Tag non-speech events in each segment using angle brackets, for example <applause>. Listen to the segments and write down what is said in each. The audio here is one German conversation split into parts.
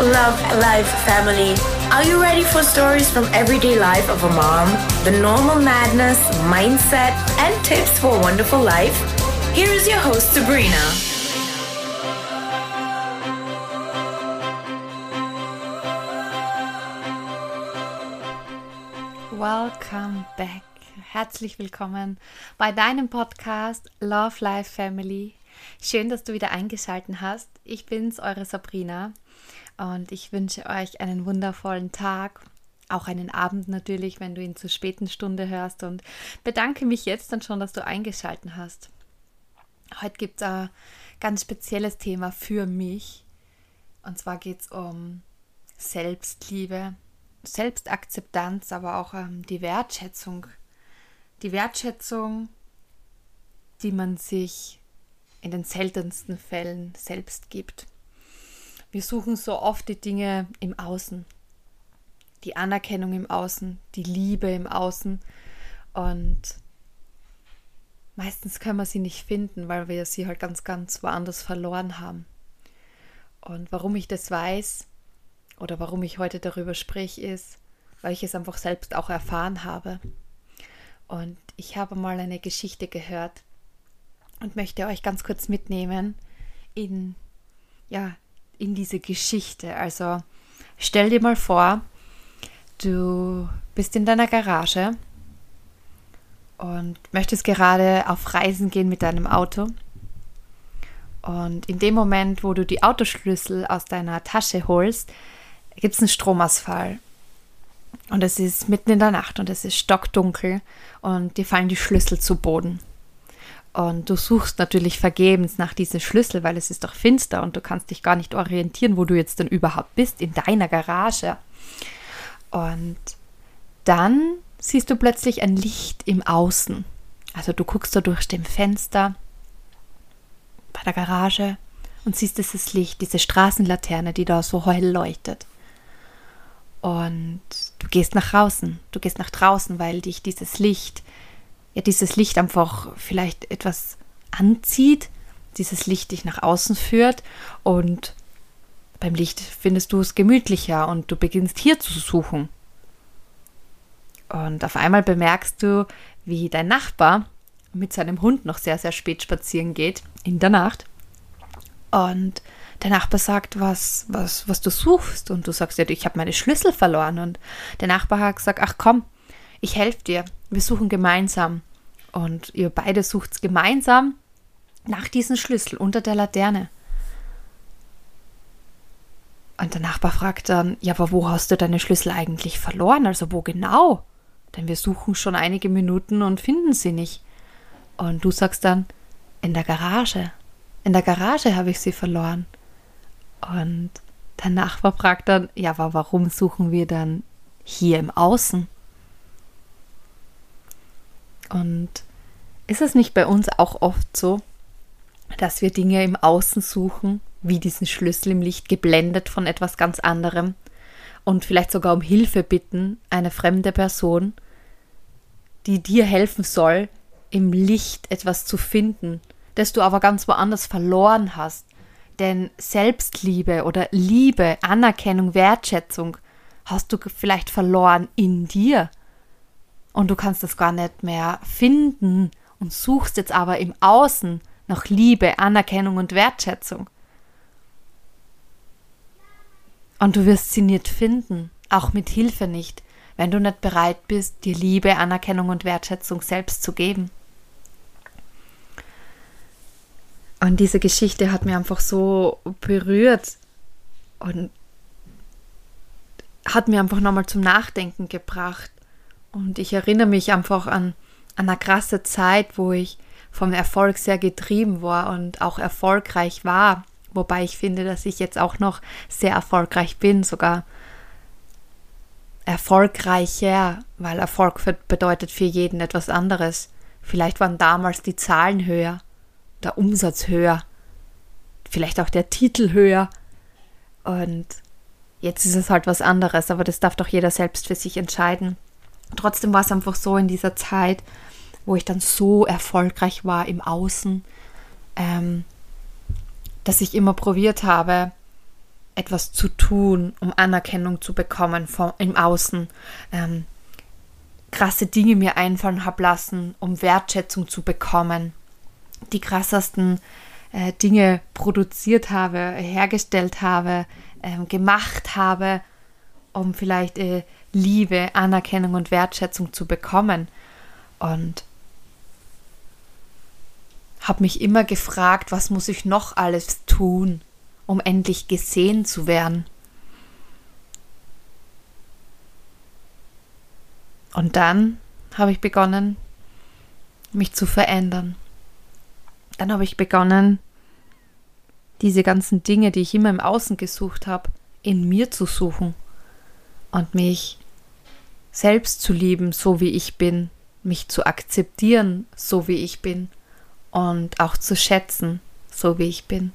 Love Life family. Are you ready for stories from everyday life of a mom? The normal madness, mindset, and tips for a wonderful life? Here is your host, Sabrina. Welcome back. Herzlich willkommen bei deinem Podcast Love Life Family. Schön, dass du wieder eingeschaltet hast. Ich bin's, eure Sabrina, und ich wünsche euch einen wundervollen Tag, auch einen Abend natürlich, wenn du ihn zur späten Stunde hörst und bedanke mich jetzt dann schon, dass du eingeschaltet hast. Heute gibt es ein ganz spezielles Thema für mich. Und zwar geht es um Selbstliebe, Selbstakzeptanz, aber auch ähm, die Wertschätzung. Die Wertschätzung, die man sich in den seltensten Fällen selbst gibt. Wir suchen so oft die Dinge im Außen, die Anerkennung im Außen, die Liebe im Außen und meistens können wir sie nicht finden, weil wir sie halt ganz, ganz woanders verloren haben. Und warum ich das weiß oder warum ich heute darüber spreche, ist, weil ich es einfach selbst auch erfahren habe. Und ich habe mal eine Geschichte gehört und möchte euch ganz kurz mitnehmen in ja, in diese Geschichte. Also stell dir mal vor, du bist in deiner Garage und möchtest gerade auf Reisen gehen mit deinem Auto. Und in dem Moment, wo du die Autoschlüssel aus deiner Tasche holst, gibt es einen Stromausfall. Und es ist mitten in der Nacht und es ist stockdunkel und dir fallen die Schlüssel zu Boden. Und du suchst natürlich vergebens nach diesem Schlüssel, weil es ist doch finster und du kannst dich gar nicht orientieren, wo du jetzt denn überhaupt bist, in deiner Garage. Und dann siehst du plötzlich ein Licht im Außen. Also du guckst da durch dem Fenster bei der Garage und siehst dieses Licht, diese Straßenlaterne, die da so hell leuchtet. Und du gehst nach draußen, du gehst nach draußen, weil dich dieses Licht ja dieses Licht einfach vielleicht etwas anzieht, dieses Licht dich nach außen führt und beim Licht findest du es gemütlicher und du beginnst hier zu suchen. Und auf einmal bemerkst du, wie dein Nachbar mit seinem Hund noch sehr, sehr spät spazieren geht in der Nacht. Und der Nachbar sagt, was, was, was du suchst. Und du sagst, ja, ich habe meine Schlüssel verloren. Und der Nachbar hat gesagt, ach komm, ich helfe dir. Wir suchen gemeinsam. Und ihr beide sucht gemeinsam nach diesem Schlüssel unter der Laterne. Und der Nachbar fragt dann, ja, aber wo hast du deine Schlüssel eigentlich verloren? Also wo genau? Denn wir suchen schon einige Minuten und finden sie nicht. Und du sagst dann, in der Garage. In der Garage habe ich sie verloren. Und der Nachbar fragt dann, ja, aber warum suchen wir dann hier im Außen? Und ist es nicht bei uns auch oft so, dass wir Dinge im Außen suchen, wie diesen Schlüssel im Licht geblendet von etwas ganz anderem und vielleicht sogar um Hilfe bitten, eine fremde Person, die dir helfen soll, im Licht etwas zu finden, das du aber ganz woanders verloren hast. Denn Selbstliebe oder Liebe, Anerkennung, Wertschätzung hast du vielleicht verloren in dir und du kannst es gar nicht mehr finden und suchst jetzt aber im Außen nach Liebe, Anerkennung und Wertschätzung. Und du wirst sie nicht finden, auch mit Hilfe nicht, wenn du nicht bereit bist, dir Liebe, Anerkennung und Wertschätzung selbst zu geben. Und diese Geschichte hat mir einfach so berührt und hat mir einfach nochmal zum Nachdenken gebracht. Und ich erinnere mich einfach an, an eine krasse Zeit, wo ich vom Erfolg sehr getrieben war und auch erfolgreich war. Wobei ich finde, dass ich jetzt auch noch sehr erfolgreich bin, sogar erfolgreicher, weil Erfolg bedeutet für jeden etwas anderes. Vielleicht waren damals die Zahlen höher, der Umsatz höher, vielleicht auch der Titel höher. Und jetzt ist es halt was anderes, aber das darf doch jeder selbst für sich entscheiden. Trotzdem war es einfach so in dieser Zeit, wo ich dann so erfolgreich war im Außen, ähm, dass ich immer probiert habe, etwas zu tun, um Anerkennung zu bekommen vom, im Außen, ähm, krasse Dinge mir einfallen habe lassen, um Wertschätzung zu bekommen, die krassesten äh, Dinge produziert habe, hergestellt habe, äh, gemacht habe, um vielleicht äh, Liebe, Anerkennung und Wertschätzung zu bekommen. Und habe mich immer gefragt, was muss ich noch alles tun, um endlich gesehen zu werden. Und dann habe ich begonnen, mich zu verändern. Dann habe ich begonnen, diese ganzen Dinge, die ich immer im Außen gesucht habe, in mir zu suchen und mich selbst zu lieben, so wie ich bin, mich zu akzeptieren, so wie ich bin und auch zu schätzen, so wie ich bin.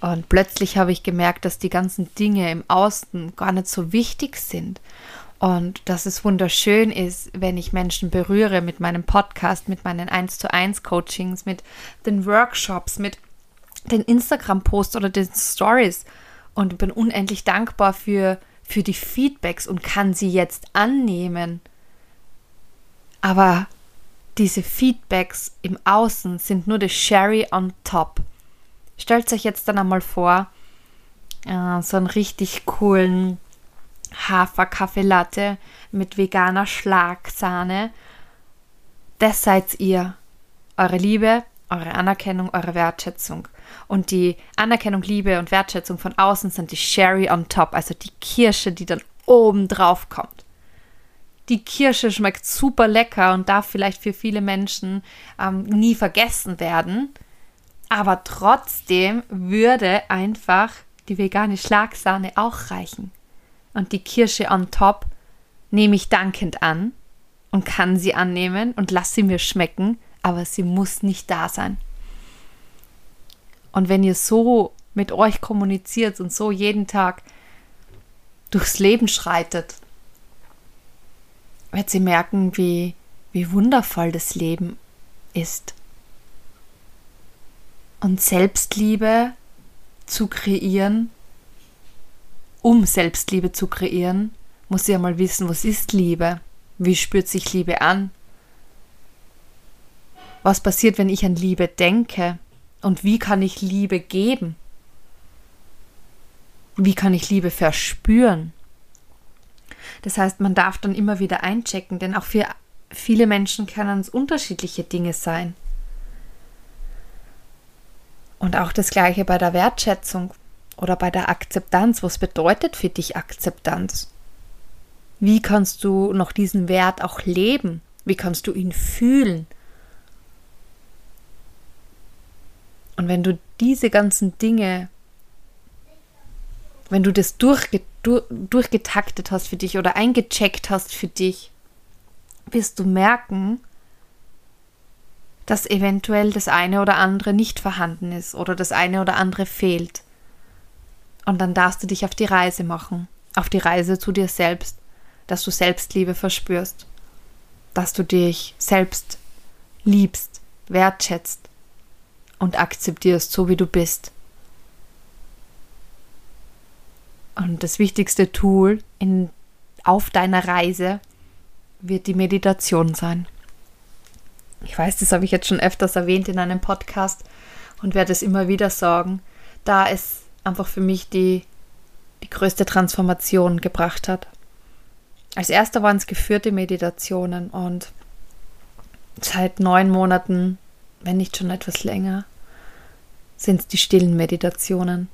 Und plötzlich habe ich gemerkt, dass die ganzen Dinge im Außen gar nicht so wichtig sind und dass es wunderschön ist, wenn ich Menschen berühre mit meinem Podcast, mit meinen 1 zu 1 Coachings, mit den Workshops, mit den Instagram-Posts oder den Stories und bin unendlich dankbar für, für die Feedbacks und kann sie jetzt annehmen. Aber diese Feedbacks im Außen sind nur das Sherry on top. Stellt euch jetzt dann einmal vor, äh, so einen richtig coolen Hafer-Kaffeelatte mit veganer Schlagsahne. Das seid ihr. Eure Liebe, eure Anerkennung, eure Wertschätzung. Und die Anerkennung, Liebe und Wertschätzung von außen sind die Sherry on top, also die Kirsche, die dann oben drauf kommt die Kirsche schmeckt super lecker und darf vielleicht für viele Menschen ähm, nie vergessen werden. Aber trotzdem würde einfach die vegane Schlagsahne auch reichen. Und die Kirsche on top nehme ich dankend an und kann sie annehmen und lasse sie mir schmecken, aber sie muss nicht da sein. Und wenn ihr so mit euch kommuniziert und so jeden Tag durchs Leben schreitet, wird sie merken, wie, wie wundervoll das Leben ist. Und Selbstliebe zu kreieren, um Selbstliebe zu kreieren, muss sie ja mal wissen, was ist Liebe? Wie spürt sich Liebe an? Was passiert, wenn ich an Liebe denke? Und wie kann ich Liebe geben? Wie kann ich Liebe verspüren? Das heißt, man darf dann immer wieder einchecken, denn auch für viele Menschen können es unterschiedliche Dinge sein. Und auch das gleiche bei der Wertschätzung oder bei der Akzeptanz. Was bedeutet für dich Akzeptanz? Wie kannst du noch diesen Wert auch leben? Wie kannst du ihn fühlen? Und wenn du diese ganzen Dinge wenn du das durchge durch, durchgetaktet hast für dich oder eingecheckt hast für dich, wirst du merken, dass eventuell das eine oder andere nicht vorhanden ist oder das eine oder andere fehlt. Und dann darfst du dich auf die Reise machen, auf die Reise zu dir selbst, dass du Selbstliebe verspürst, dass du dich selbst liebst, wertschätzt und akzeptierst, so wie du bist. Und das wichtigste Tool in, auf deiner Reise wird die Meditation sein. Ich weiß, das habe ich jetzt schon öfters erwähnt in einem Podcast und werde es immer wieder sagen, da es einfach für mich die, die größte Transformation gebracht hat. Als erster waren es geführte Meditationen und seit neun Monaten, wenn nicht schon etwas länger, sind es die stillen Meditationen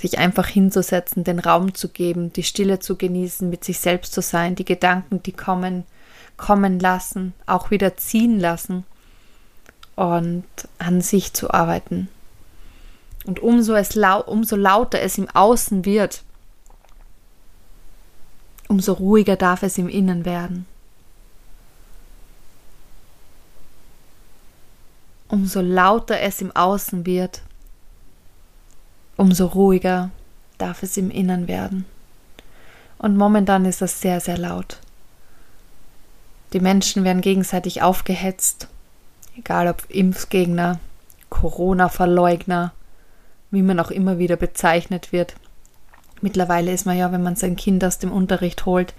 sich einfach hinzusetzen, den Raum zu geben, die Stille zu genießen, mit sich selbst zu sein, die Gedanken, die kommen, kommen lassen, auch wieder ziehen lassen und an sich zu arbeiten. Und umso, es lau umso lauter es im Außen wird, umso ruhiger darf es im Innen werden. Umso lauter es im Außen wird, umso ruhiger darf es im Innern werden. Und momentan ist das sehr, sehr laut. Die Menschen werden gegenseitig aufgehetzt, egal ob Impfgegner, Corona-Verleugner, wie man auch immer wieder bezeichnet wird. Mittlerweile ist man ja, wenn man sein Kind aus dem Unterricht holt,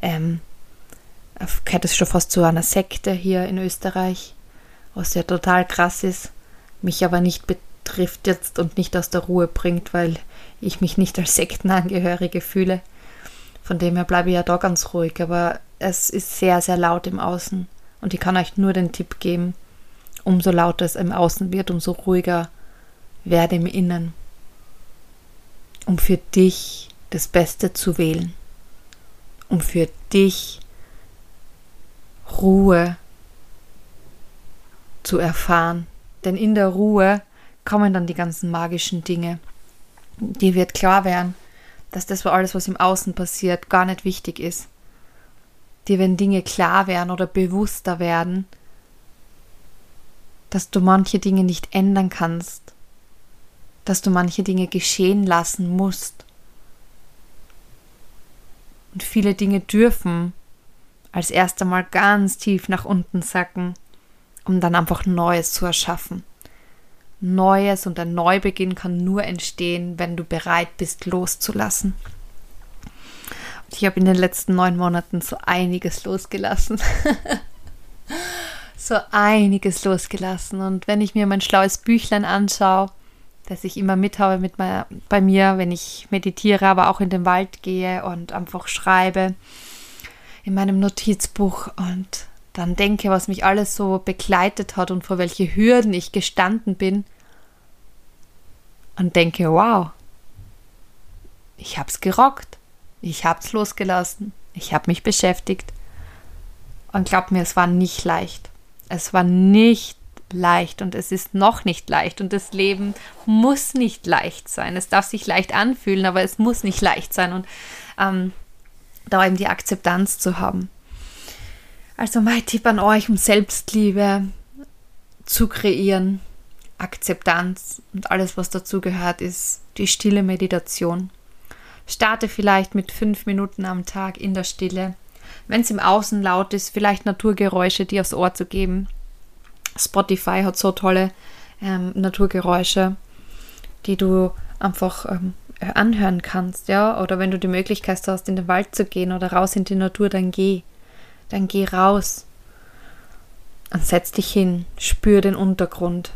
ähm, gehört es schon fast zu einer Sekte hier in Österreich, was ja total krass ist, mich aber nicht betrifft jetzt und nicht aus der Ruhe bringt, weil ich mich nicht als Sektenangehörige fühle. Von dem her bleibe ich ja da ganz ruhig, aber es ist sehr, sehr laut im Außen. Und ich kann euch nur den Tipp geben, umso lauter es im Außen wird, umso ruhiger werde im Innen, um für dich das Beste zu wählen, um für dich Ruhe zu erfahren. Denn in der Ruhe kommen dann die ganzen magischen Dinge. Dir wird klar werden, dass das alles, was im Außen passiert, gar nicht wichtig ist. Dir werden Dinge klar werden oder bewusster werden, dass du manche Dinge nicht ändern kannst, dass du manche Dinge geschehen lassen musst. Und viele Dinge dürfen als erst einmal ganz tief nach unten sacken, um dann einfach Neues zu erschaffen. Neues und ein Neubeginn kann nur entstehen, wenn du bereit bist, loszulassen. Und ich habe in den letzten neun Monaten so einiges losgelassen. <laughs> so einiges losgelassen. Und wenn ich mir mein schlaues Büchlein anschaue, das ich immer mit habe mit mein, bei mir, wenn ich meditiere, aber auch in den Wald gehe und einfach schreibe in meinem Notizbuch und dann denke, was mich alles so begleitet hat und vor welche Hürden ich gestanden bin und denke, wow, ich hab's gerockt, ich hab's losgelassen, ich habe mich beschäftigt und glaub mir, es war nicht leicht. Es war nicht leicht und es ist noch nicht leicht und das Leben muss nicht leicht sein. Es darf sich leicht anfühlen, aber es muss nicht leicht sein und ähm, da eben die Akzeptanz zu haben. Also mein Tipp an euch, um Selbstliebe zu kreieren, Akzeptanz und alles, was dazu gehört, ist die stille Meditation. Starte vielleicht mit fünf Minuten am Tag in der Stille. Wenn es im Außen laut ist, vielleicht Naturgeräusche, die aufs Ohr zu geben. Spotify hat so tolle ähm, Naturgeräusche, die du einfach ähm, anhören kannst, ja. Oder wenn du die Möglichkeit hast, in den Wald zu gehen oder raus in die Natur, dann geh. Dann geh raus und setz dich hin, spür den Untergrund.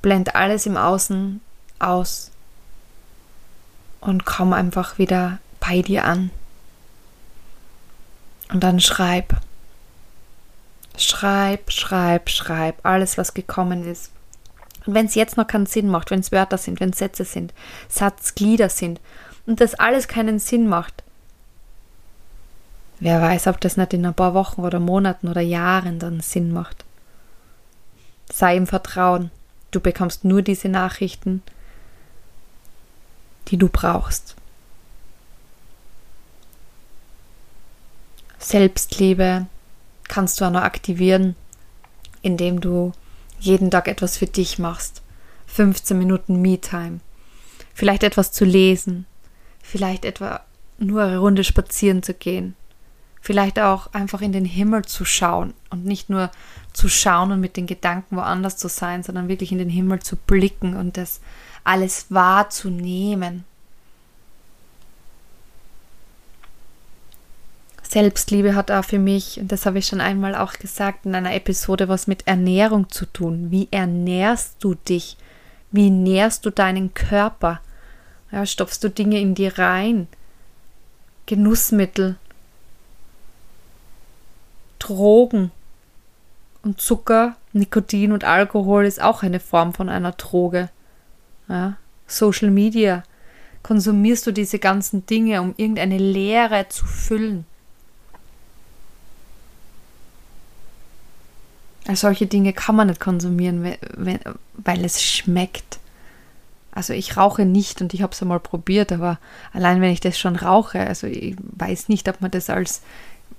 Blend alles im Außen aus und komm einfach wieder bei dir an. Und dann schreib. Schreib, schreib, schreib, alles, was gekommen ist. Und wenn es jetzt noch keinen Sinn macht, wenn es Wörter sind, wenn Sätze sind, Satzglieder sind und das alles keinen Sinn macht, wer weiß, ob das nicht in ein paar Wochen oder Monaten oder Jahren dann Sinn macht. Sei im Vertrauen. Du bekommst nur diese Nachrichten, die du brauchst. Selbstliebe kannst du auch noch aktivieren, indem du jeden Tag etwas für dich machst. 15 Minuten Me-Time. Vielleicht etwas zu lesen. Vielleicht etwa nur eine Runde spazieren zu gehen. Vielleicht auch einfach in den Himmel zu schauen und nicht nur zu schauen und mit den Gedanken woanders zu sein, sondern wirklich in den Himmel zu blicken und das alles wahrzunehmen. Selbstliebe hat auch für mich, und das habe ich schon einmal auch gesagt in einer Episode, was mit Ernährung zu tun. Wie ernährst du dich? Wie nährst du deinen Körper? Ja, stopfst du Dinge in dir rein? Genussmittel, Drogen und Zucker, Nikotin und Alkohol ist auch eine Form von einer Droge. Ja, Social Media. Konsumierst du diese ganzen Dinge, um irgendeine Leere zu füllen? solche Dinge kann man nicht konsumieren, weil es schmeckt. Also ich rauche nicht und ich habe es einmal probiert, aber allein wenn ich das schon rauche, also ich weiß nicht, ob man das als,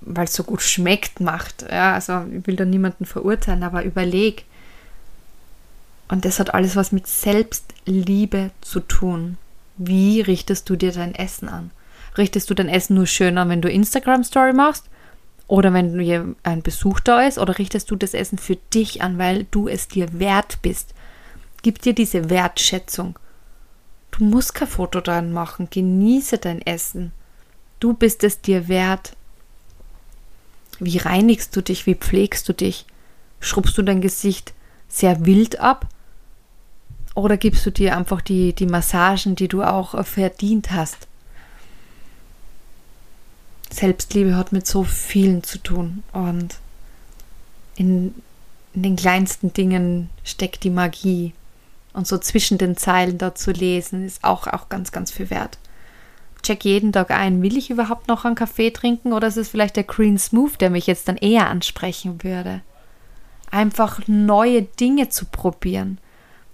weil es so gut schmeckt, macht. Ja, also ich will da niemanden verurteilen, aber überleg. Und das hat alles was mit Selbstliebe zu tun. Wie richtest du dir dein Essen an? Richtest du dein Essen nur schön an, wenn du Instagram Story machst? Oder wenn du ein Besuch da ist, oder richtest du das Essen für dich an, weil du es dir wert bist? Gib dir diese Wertschätzung. Du musst kein Foto dran machen. Genieße dein Essen. Du bist es dir wert. Wie reinigst du dich? Wie pflegst du dich? Schrubbst du dein Gesicht sehr wild ab? Oder gibst du dir einfach die, die Massagen, die du auch verdient hast? Selbstliebe hat mit so vielen zu tun und in, in den kleinsten Dingen steckt die Magie. Und so zwischen den Zeilen da zu lesen, ist auch, auch ganz, ganz viel wert. Check jeden Tag ein, will ich überhaupt noch einen Kaffee trinken oder ist es vielleicht der Green Smooth, der mich jetzt dann eher ansprechen würde? Einfach neue Dinge zu probieren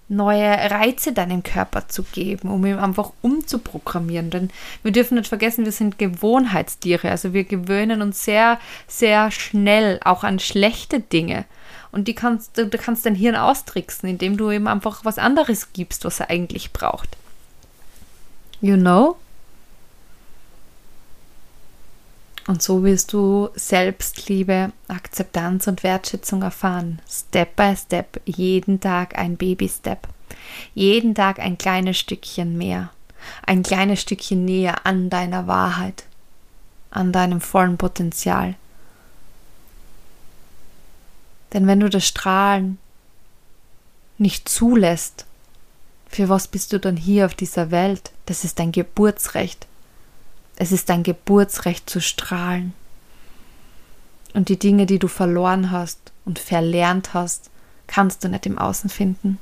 neue Reize deinem Körper zu geben, um ihn einfach umzuprogrammieren. Denn wir dürfen nicht vergessen, wir sind Gewohnheitstiere. Also wir gewöhnen uns sehr, sehr schnell auch an schlechte Dinge. Und die kannst, du kannst dein Hirn austricksen, indem du ihm einfach was anderes gibst, was er eigentlich braucht. You know? Und so wirst du Selbstliebe, Akzeptanz und Wertschätzung erfahren. Step by Step, jeden Tag ein Baby-Step. Jeden Tag ein kleines Stückchen mehr. Ein kleines Stückchen näher an deiner Wahrheit, an deinem vollen Potenzial. Denn wenn du das Strahlen nicht zulässt, für was bist du dann hier auf dieser Welt? Das ist dein Geburtsrecht. Es ist dein Geburtsrecht zu strahlen. Und die Dinge, die du verloren hast und verlernt hast, kannst du nicht im Außen finden.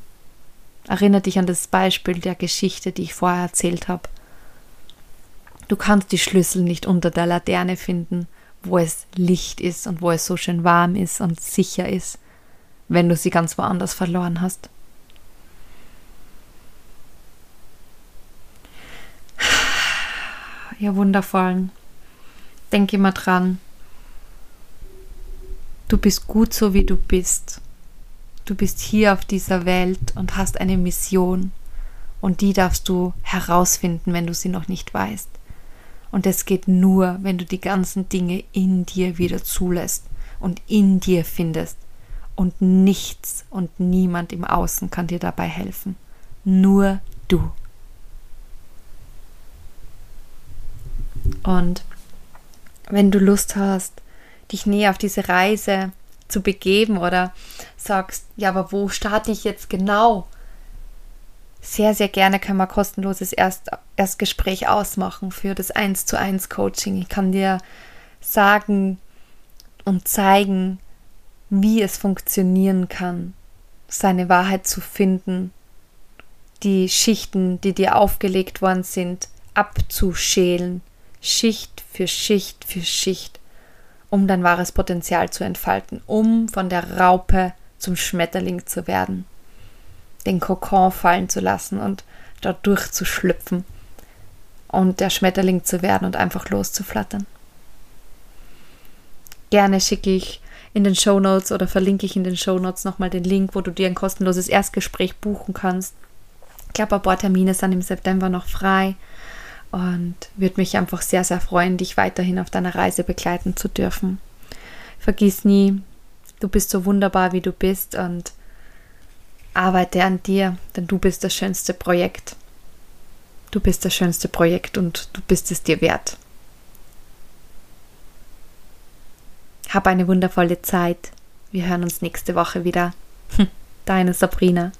Erinnere dich an das Beispiel der Geschichte, die ich vorher erzählt habe. Du kannst die Schlüssel nicht unter der Laterne finden, wo es Licht ist und wo es so schön warm ist und sicher ist, wenn du sie ganz woanders verloren hast. Ihr Wundervollen. Denk immer dran. Du bist gut so, wie du bist. Du bist hier auf dieser Welt und hast eine Mission. Und die darfst du herausfinden, wenn du sie noch nicht weißt. Und es geht nur, wenn du die ganzen Dinge in dir wieder zulässt und in dir findest. Und nichts und niemand im Außen kann dir dabei helfen. Nur du. Und wenn du Lust hast, dich näher auf diese Reise zu begeben oder sagst, ja, aber wo starte ich jetzt genau? Sehr, sehr gerne können wir kostenloses Erst Erstgespräch ausmachen für das 1 zu 1 Coaching. Ich kann dir sagen und zeigen, wie es funktionieren kann, seine Wahrheit zu finden, die Schichten, die dir aufgelegt worden sind, abzuschälen Schicht für Schicht für Schicht, um dein wahres Potenzial zu entfalten, um von der Raupe zum Schmetterling zu werden, den Kokon fallen zu lassen und dort durchzuschlüpfen und der Schmetterling zu werden und einfach loszuflattern. Gerne schicke ich in den Show Notes oder verlinke ich in den Show Notes nochmal den Link, wo du dir ein kostenloses Erstgespräch buchen kannst. Ich glaube, ein paar Termine sind im September noch frei und würde mich einfach sehr, sehr freuen, dich weiterhin auf deiner Reise begleiten zu dürfen. Vergiss nie, du bist so wunderbar, wie du bist und arbeite an dir, denn du bist das schönste Projekt. Du bist das schönste Projekt und du bist es dir wert. Hab eine wundervolle Zeit. Wir hören uns nächste Woche wieder. <laughs> Deine Sabrina.